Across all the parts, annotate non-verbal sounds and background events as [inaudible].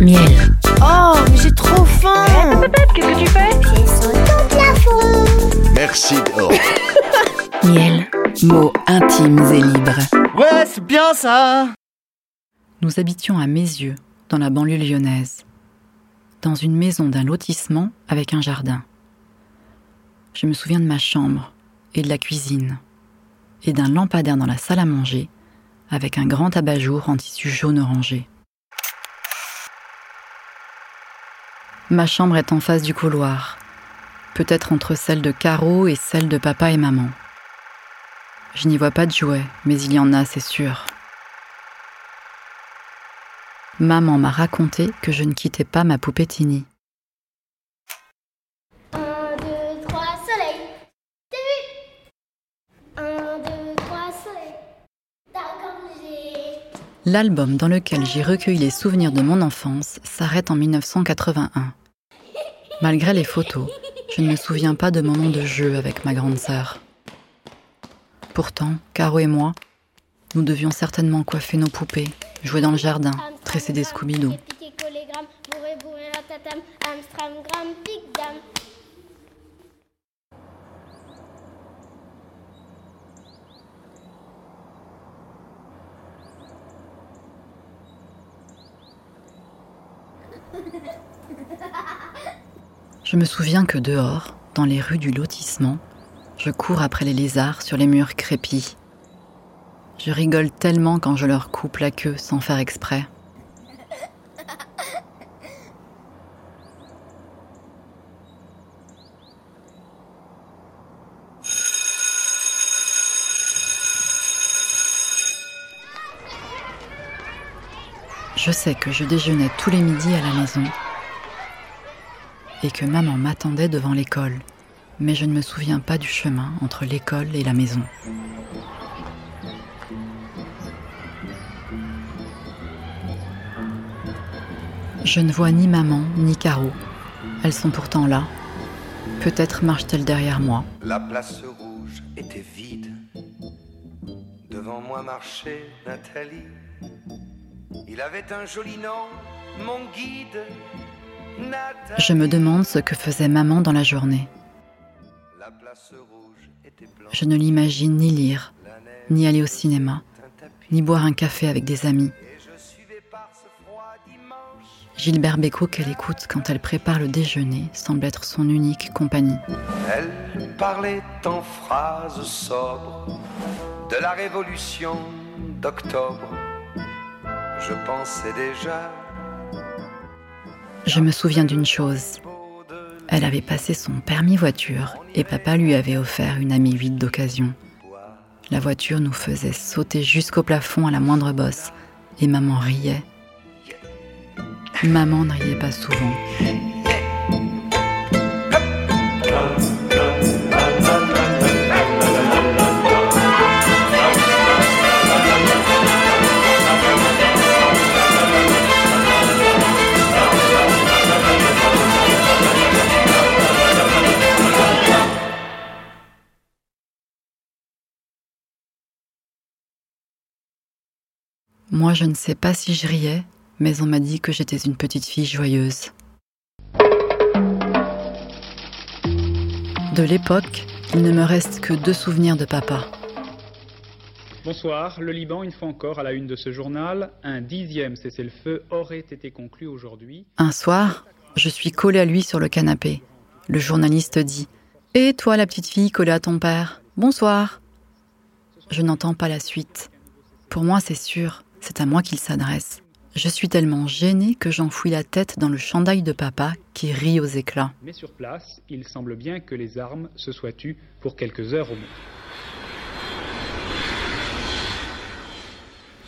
Miel. Oh, mais j'ai trop faim Qu'est-ce que tu fais? J'ai sauté au plafond. Merci. Oh. [laughs] Miel. Mots intimes et libres. Ouais, c'est bien ça Nous habitions à Mézieux, dans la banlieue lyonnaise, dans une maison d'un lotissement avec un jardin. Je me souviens de ma chambre et de la cuisine, et d'un lampadaire dans la salle à manger avec un grand abat-jour en tissu jaune orangé. Ma chambre est en face du couloir, peut-être entre celle de Caro et celle de papa et maman. Je n'y vois pas de jouets, mais il y en a, c'est sûr. Maman m'a raconté que je ne quittais pas ma poupée Tini. Un, deux, trois, soleil. T'as vu Un, deux, trois, soleil. D'accord, j'ai. L'album dans lequel j'ai recueilli les souvenirs de mon enfance s'arrête en 1981. Malgré les photos, je ne me souviens pas de moments de jeu avec ma grande sœur. Pourtant, Caro et moi, nous devions certainement coiffer nos poupées, jouer dans le jardin, tresser des Scooby-Doo. Je me souviens que dehors, dans les rues du lotissement, je cours après les lézards sur les murs crépis. Je rigole tellement quand je leur coupe la queue sans faire exprès. Je sais que je déjeunais tous les midis à la maison et que maman m'attendait devant l'école, mais je ne me souviens pas du chemin entre l'école et la maison. Je ne vois ni maman ni Caro. Elles sont pourtant là. Peut-être marchent-elles derrière moi. La place rouge était vide. Devant moi marchait Nathalie. Il avait un joli nom, mon guide. Je me demande ce que faisait maman dans la journée. Je ne l'imagine ni lire, ni aller au cinéma, ni boire un café avec des amis. Gilbert Bécaud qu'elle écoute quand elle prépare le déjeuner semble être son unique compagnie. Elle parlait en phrases sobres de la révolution d'octobre. Je pensais déjà. Je me souviens d'une chose. Elle avait passé son permis voiture et papa lui avait offert une ami 8 d'occasion. La voiture nous faisait sauter jusqu'au plafond à la moindre bosse et maman riait. Maman ne riait pas souvent. Moi, je ne sais pas si je riais, mais on m'a dit que j'étais une petite fille joyeuse. De l'époque, il ne me reste que deux souvenirs de papa. Bonsoir. Le Liban, une fois encore, à la une de ce journal. Un dixième cessez-le-feu aurait été conclu aujourd'hui. Un soir, je suis collée à lui sur le canapé. Le journaliste dit Et toi, la petite fille collée à ton père? Bonsoir. Je n'entends pas la suite. Pour moi, c'est sûr, c'est à moi qu'il s'adresse. Je suis tellement gênée que j'enfouis la tête dans le chandail de papa qui rit aux éclats. Mais sur place, il semble bien que les armes se soient tues pour quelques heures au moins.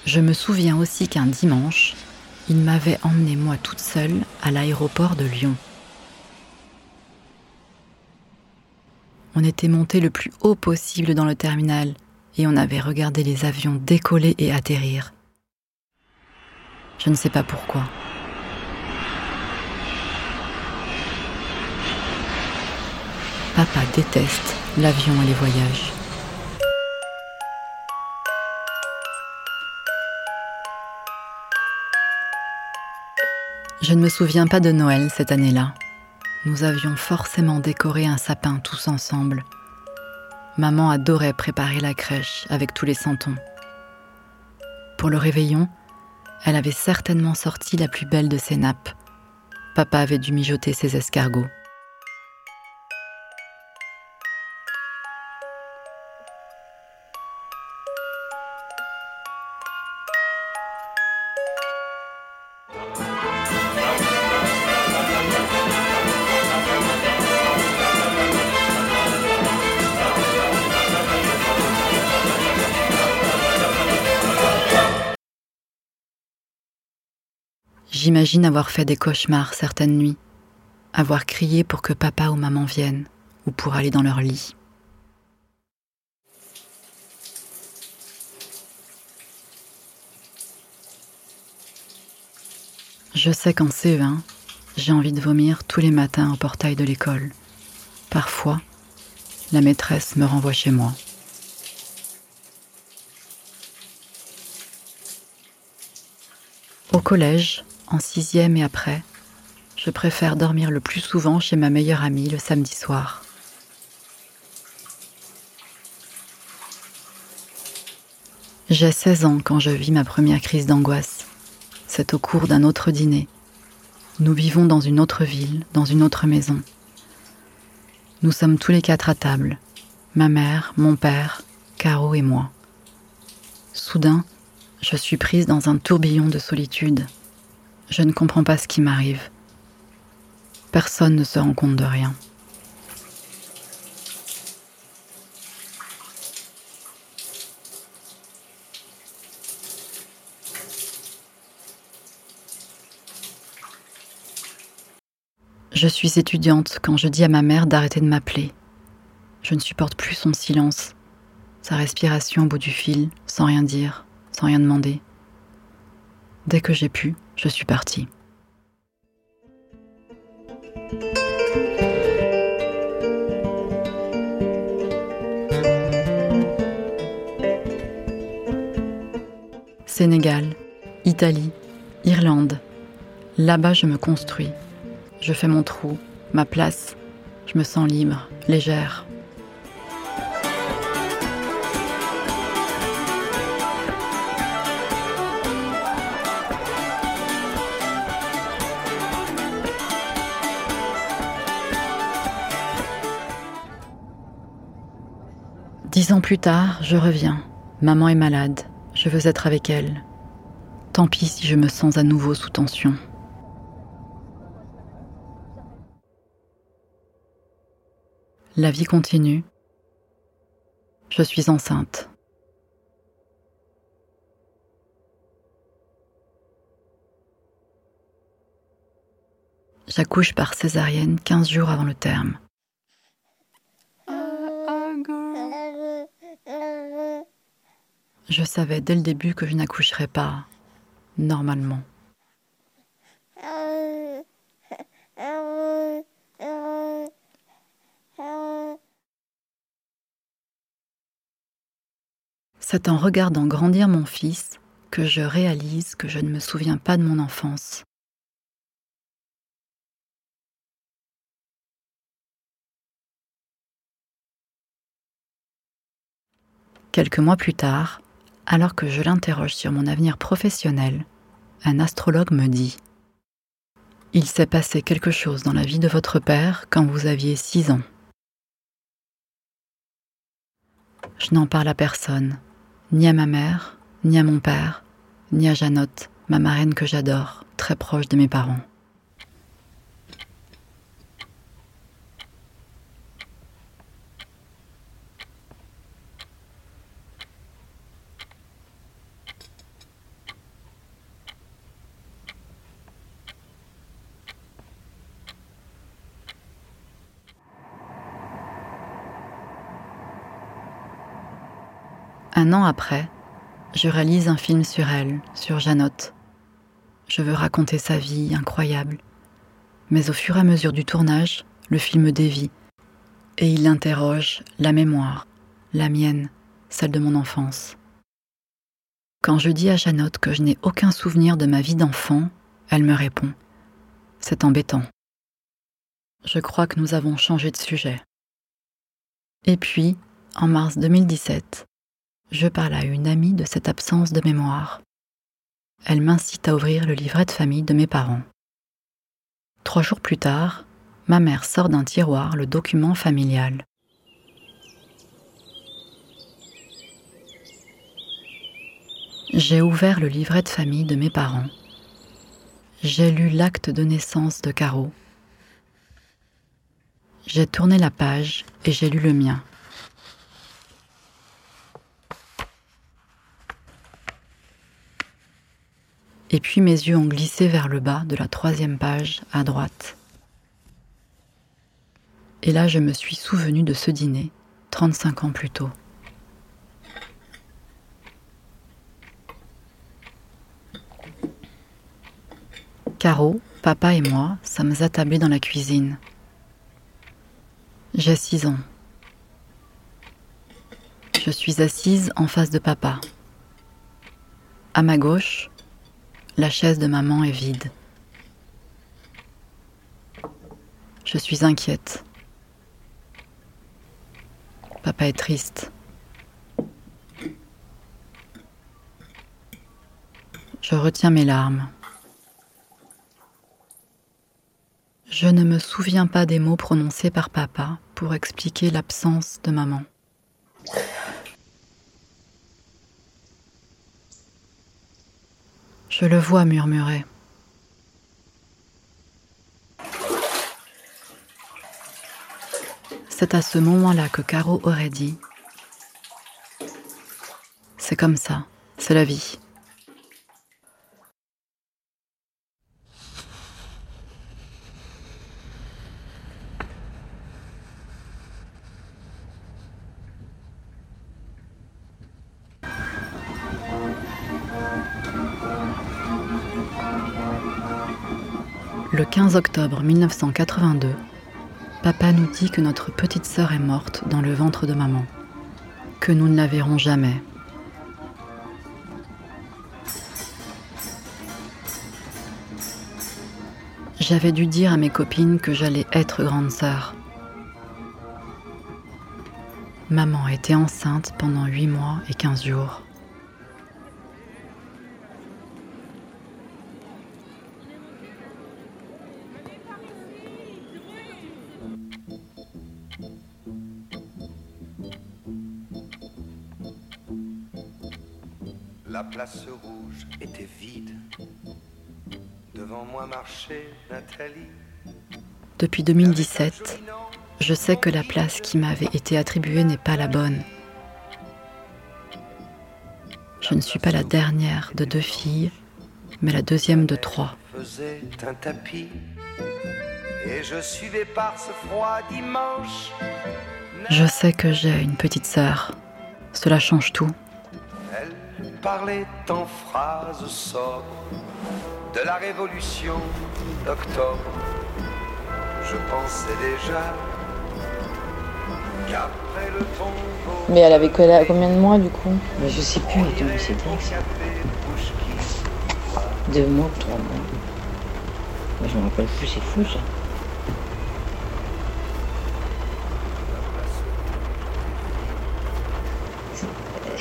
Je me souviens aussi qu'un dimanche, il m'avait emmenée moi toute seule à l'aéroport de Lyon. On était monté le plus haut possible dans le terminal et on avait regardé les avions décoller et atterrir. Je ne sais pas pourquoi. Papa déteste l'avion et les voyages. Je ne me souviens pas de Noël cette année-là. Nous avions forcément décoré un sapin tous ensemble. Maman adorait préparer la crèche avec tous les santons. Pour le réveillon, elle avait certainement sorti la plus belle de ses nappes. Papa avait dû mijoter ses escargots. J'imagine avoir fait des cauchemars certaines nuits, avoir crié pour que papa ou maman viennent, ou pour aller dans leur lit. Je sais qu'en CE1, j'ai envie de vomir tous les matins au portail de l'école. Parfois, la maîtresse me renvoie chez moi. Au collège, en sixième et après, je préfère dormir le plus souvent chez ma meilleure amie le samedi soir. J'ai 16 ans quand je vis ma première crise d'angoisse. C'est au cours d'un autre dîner. Nous vivons dans une autre ville, dans une autre maison. Nous sommes tous les quatre à table. Ma mère, mon père, Caro et moi. Soudain, je suis prise dans un tourbillon de solitude. Je ne comprends pas ce qui m'arrive. Personne ne se rend compte de rien. Je suis étudiante quand je dis à ma mère d'arrêter de m'appeler. Je ne supporte plus son silence, sa respiration au bout du fil, sans rien dire, sans rien demander. Dès que j'ai pu, je suis partie. Sénégal, Italie, Irlande. Là-bas, je me construis. Je fais mon trou, ma place. Je me sens libre, légère. Ans plus tard, je reviens. Maman est malade. Je veux être avec elle. Tant pis si je me sens à nouveau sous tension. La vie continue. Je suis enceinte. J'accouche par césarienne 15 jours avant le terme. Je savais dès le début que je n'accoucherais pas normalement. C'est en regardant grandir mon fils que je réalise que je ne me souviens pas de mon enfance. Quelques mois plus tard, alors que je l'interroge sur mon avenir professionnel, un astrologue me dit ⁇ Il s'est passé quelque chose dans la vie de votre père quand vous aviez six ans. Je n'en parle à personne, ni à ma mère, ni à mon père, ni à Janotte, ma marraine que j'adore, très proche de mes parents. Un après, je réalise un film sur elle, sur Janotte. Je veux raconter sa vie incroyable. Mais au fur et à mesure du tournage, le film dévie. Et il interroge la mémoire, la mienne, celle de mon enfance. Quand je dis à Janotte que je n'ai aucun souvenir de ma vie d'enfant, elle me répond C'est embêtant. Je crois que nous avons changé de sujet. Et puis, en mars 2017, je parle à une amie de cette absence de mémoire. Elle m'incite à ouvrir le livret de famille de mes parents. Trois jours plus tard, ma mère sort d'un tiroir le document familial. J'ai ouvert le livret de famille de mes parents. J'ai lu l'acte de naissance de Caro. J'ai tourné la page et j'ai lu le mien. Et puis mes yeux ont glissé vers le bas de la troisième page à droite. Et là, je me suis souvenu de ce dîner, 35 ans plus tôt. Caro, papa et moi sommes attablés dans la cuisine. J'ai six ans. Je suis assise en face de papa. À ma gauche, la chaise de maman est vide. Je suis inquiète. Papa est triste. Je retiens mes larmes. Je ne me souviens pas des mots prononcés par papa pour expliquer l'absence de maman. Je le vois murmurer. C'est à ce moment-là que Caro aurait dit ⁇ C'est comme ça, c'est la vie ⁇ 15 octobre 1982, papa nous dit que notre petite sœur est morte dans le ventre de maman, que nous ne la verrons jamais. J'avais dû dire à mes copines que j'allais être grande sœur. Maman était enceinte pendant 8 mois et 15 jours. Rouge était vide. Devant moi marchait Nathalie. Depuis 2017, je sais que la place qui m'avait été attribuée n'est pas la bonne. Je ne suis pas la dernière de deux filles, mais la deuxième de trois. Faisait un tapis. Et je suivais par ce froid dimanche. Je sais que j'ai une petite sœur. Cela change tout. Parlait en phrases sobres de la révolution d'octobre. Je pensais déjà qu'après le tombeau. Mais elle avait combien de mois du coup? Mais je sais plus, attends, mais c'était deux mois ou trois mois. Moi, je me rappelle plus, c'est fou ça.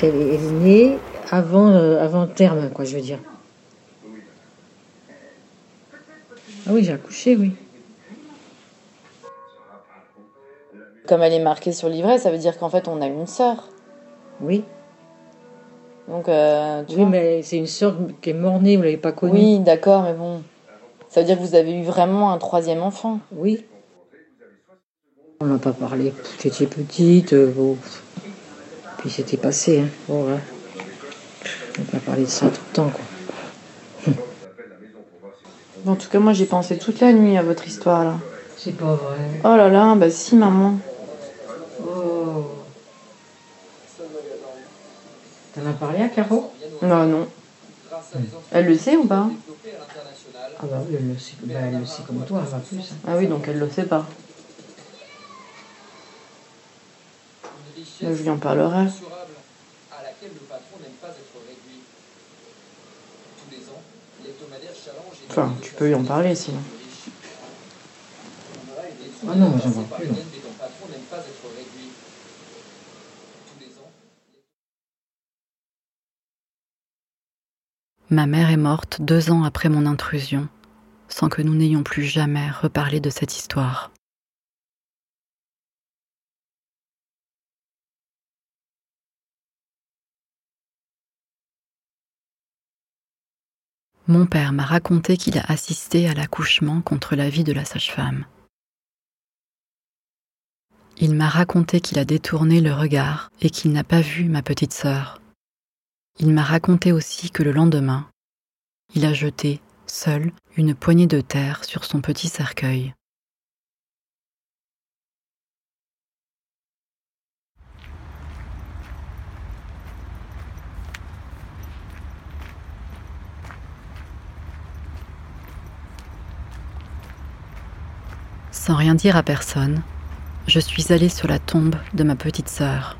Elle est née avant, euh, avant le terme, quoi, je veux dire. Ah oui, j'ai accouché, oui. Comme elle est marquée sur le livret, ça veut dire qu'en fait on a une sœur. Oui, Donc, euh, tu oui vois. mais c'est une sœur qui est mort-née, vous l'avez pas connue. Oui, d'accord, mais bon. Ça veut dire que vous avez eu vraiment un troisième enfant. Oui. On n'a pas parlé. J'étais petite. euh, bon. Puis c'était passé. Hein. Bon, ouais. On n'a pas parlé de ça tout le temps. Quoi. En tout cas, moi j'ai pensé toute la nuit à votre histoire là. C'est pas vrai. Oh là là, bah si, maman. Oh. T'en as parlé à Caro? Non, non. Elle le sait ou pas? Ah bah oui, elle le sait, bah, elle le sait comme toi, elle va plus. hein. Ah oui, donc elle le sait pas. Je lui en parlerai. À laquelle le patron n'aime pas être réduit. Tous les ans, l'hebdomadaire challenge et Enfin, tu peux lui en parler sinon. Ah non, j'en vois plus, Ma mère est morte deux ans après mon intrusion, sans que nous n'ayons plus jamais reparlé de cette histoire. Mon père m'a raconté qu'il a assisté à l'accouchement contre l'avis de la sage-femme. Il m'a raconté qu'il a détourné le regard et qu'il n'a pas vu ma petite sœur. Il m'a raconté aussi que le lendemain, il a jeté, seul, une poignée de terre sur son petit cercueil. Sans rien dire à personne, je suis allée sur la tombe de ma petite sœur.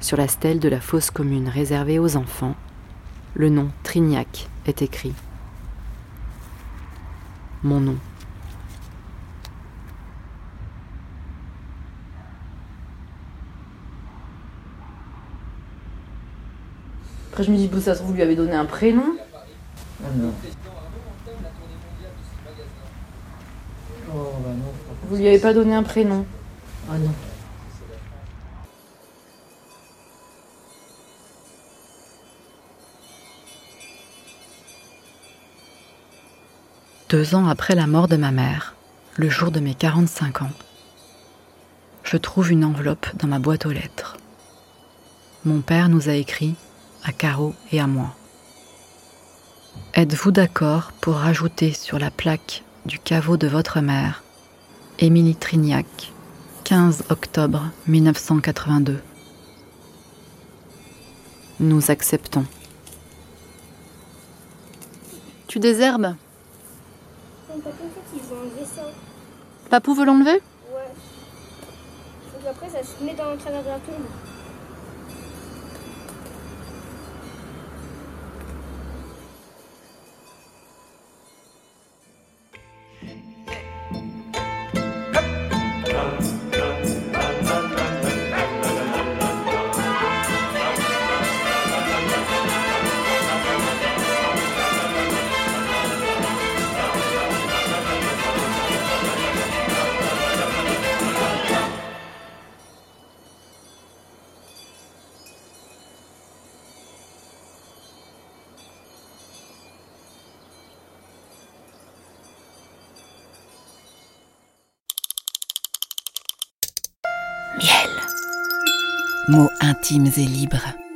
Sur la stèle de la fosse commune réservée aux enfants, le nom Trignac est écrit. Mon nom. Après, je me dis, bon, ça se trouve, vous lui avez donné un prénom. Ah non. Oh, bah non. Vous lui avez pas donné un prénom. Ah non. Deux ans après la mort de ma mère, le jour de mes 45 ans, je trouve une enveloppe dans ma boîte aux lettres. Mon père nous a écrit, à Caro et à moi. Êtes-vous d'accord pour rajouter sur la plaque du caveau de votre mère, Émilie Trignac, 15 octobre 1982 Nous acceptons. Tu désherbes? Papou veut l'enlever? Ouais. Après, ça se met dans le travers de la tombe. Intimes et libres.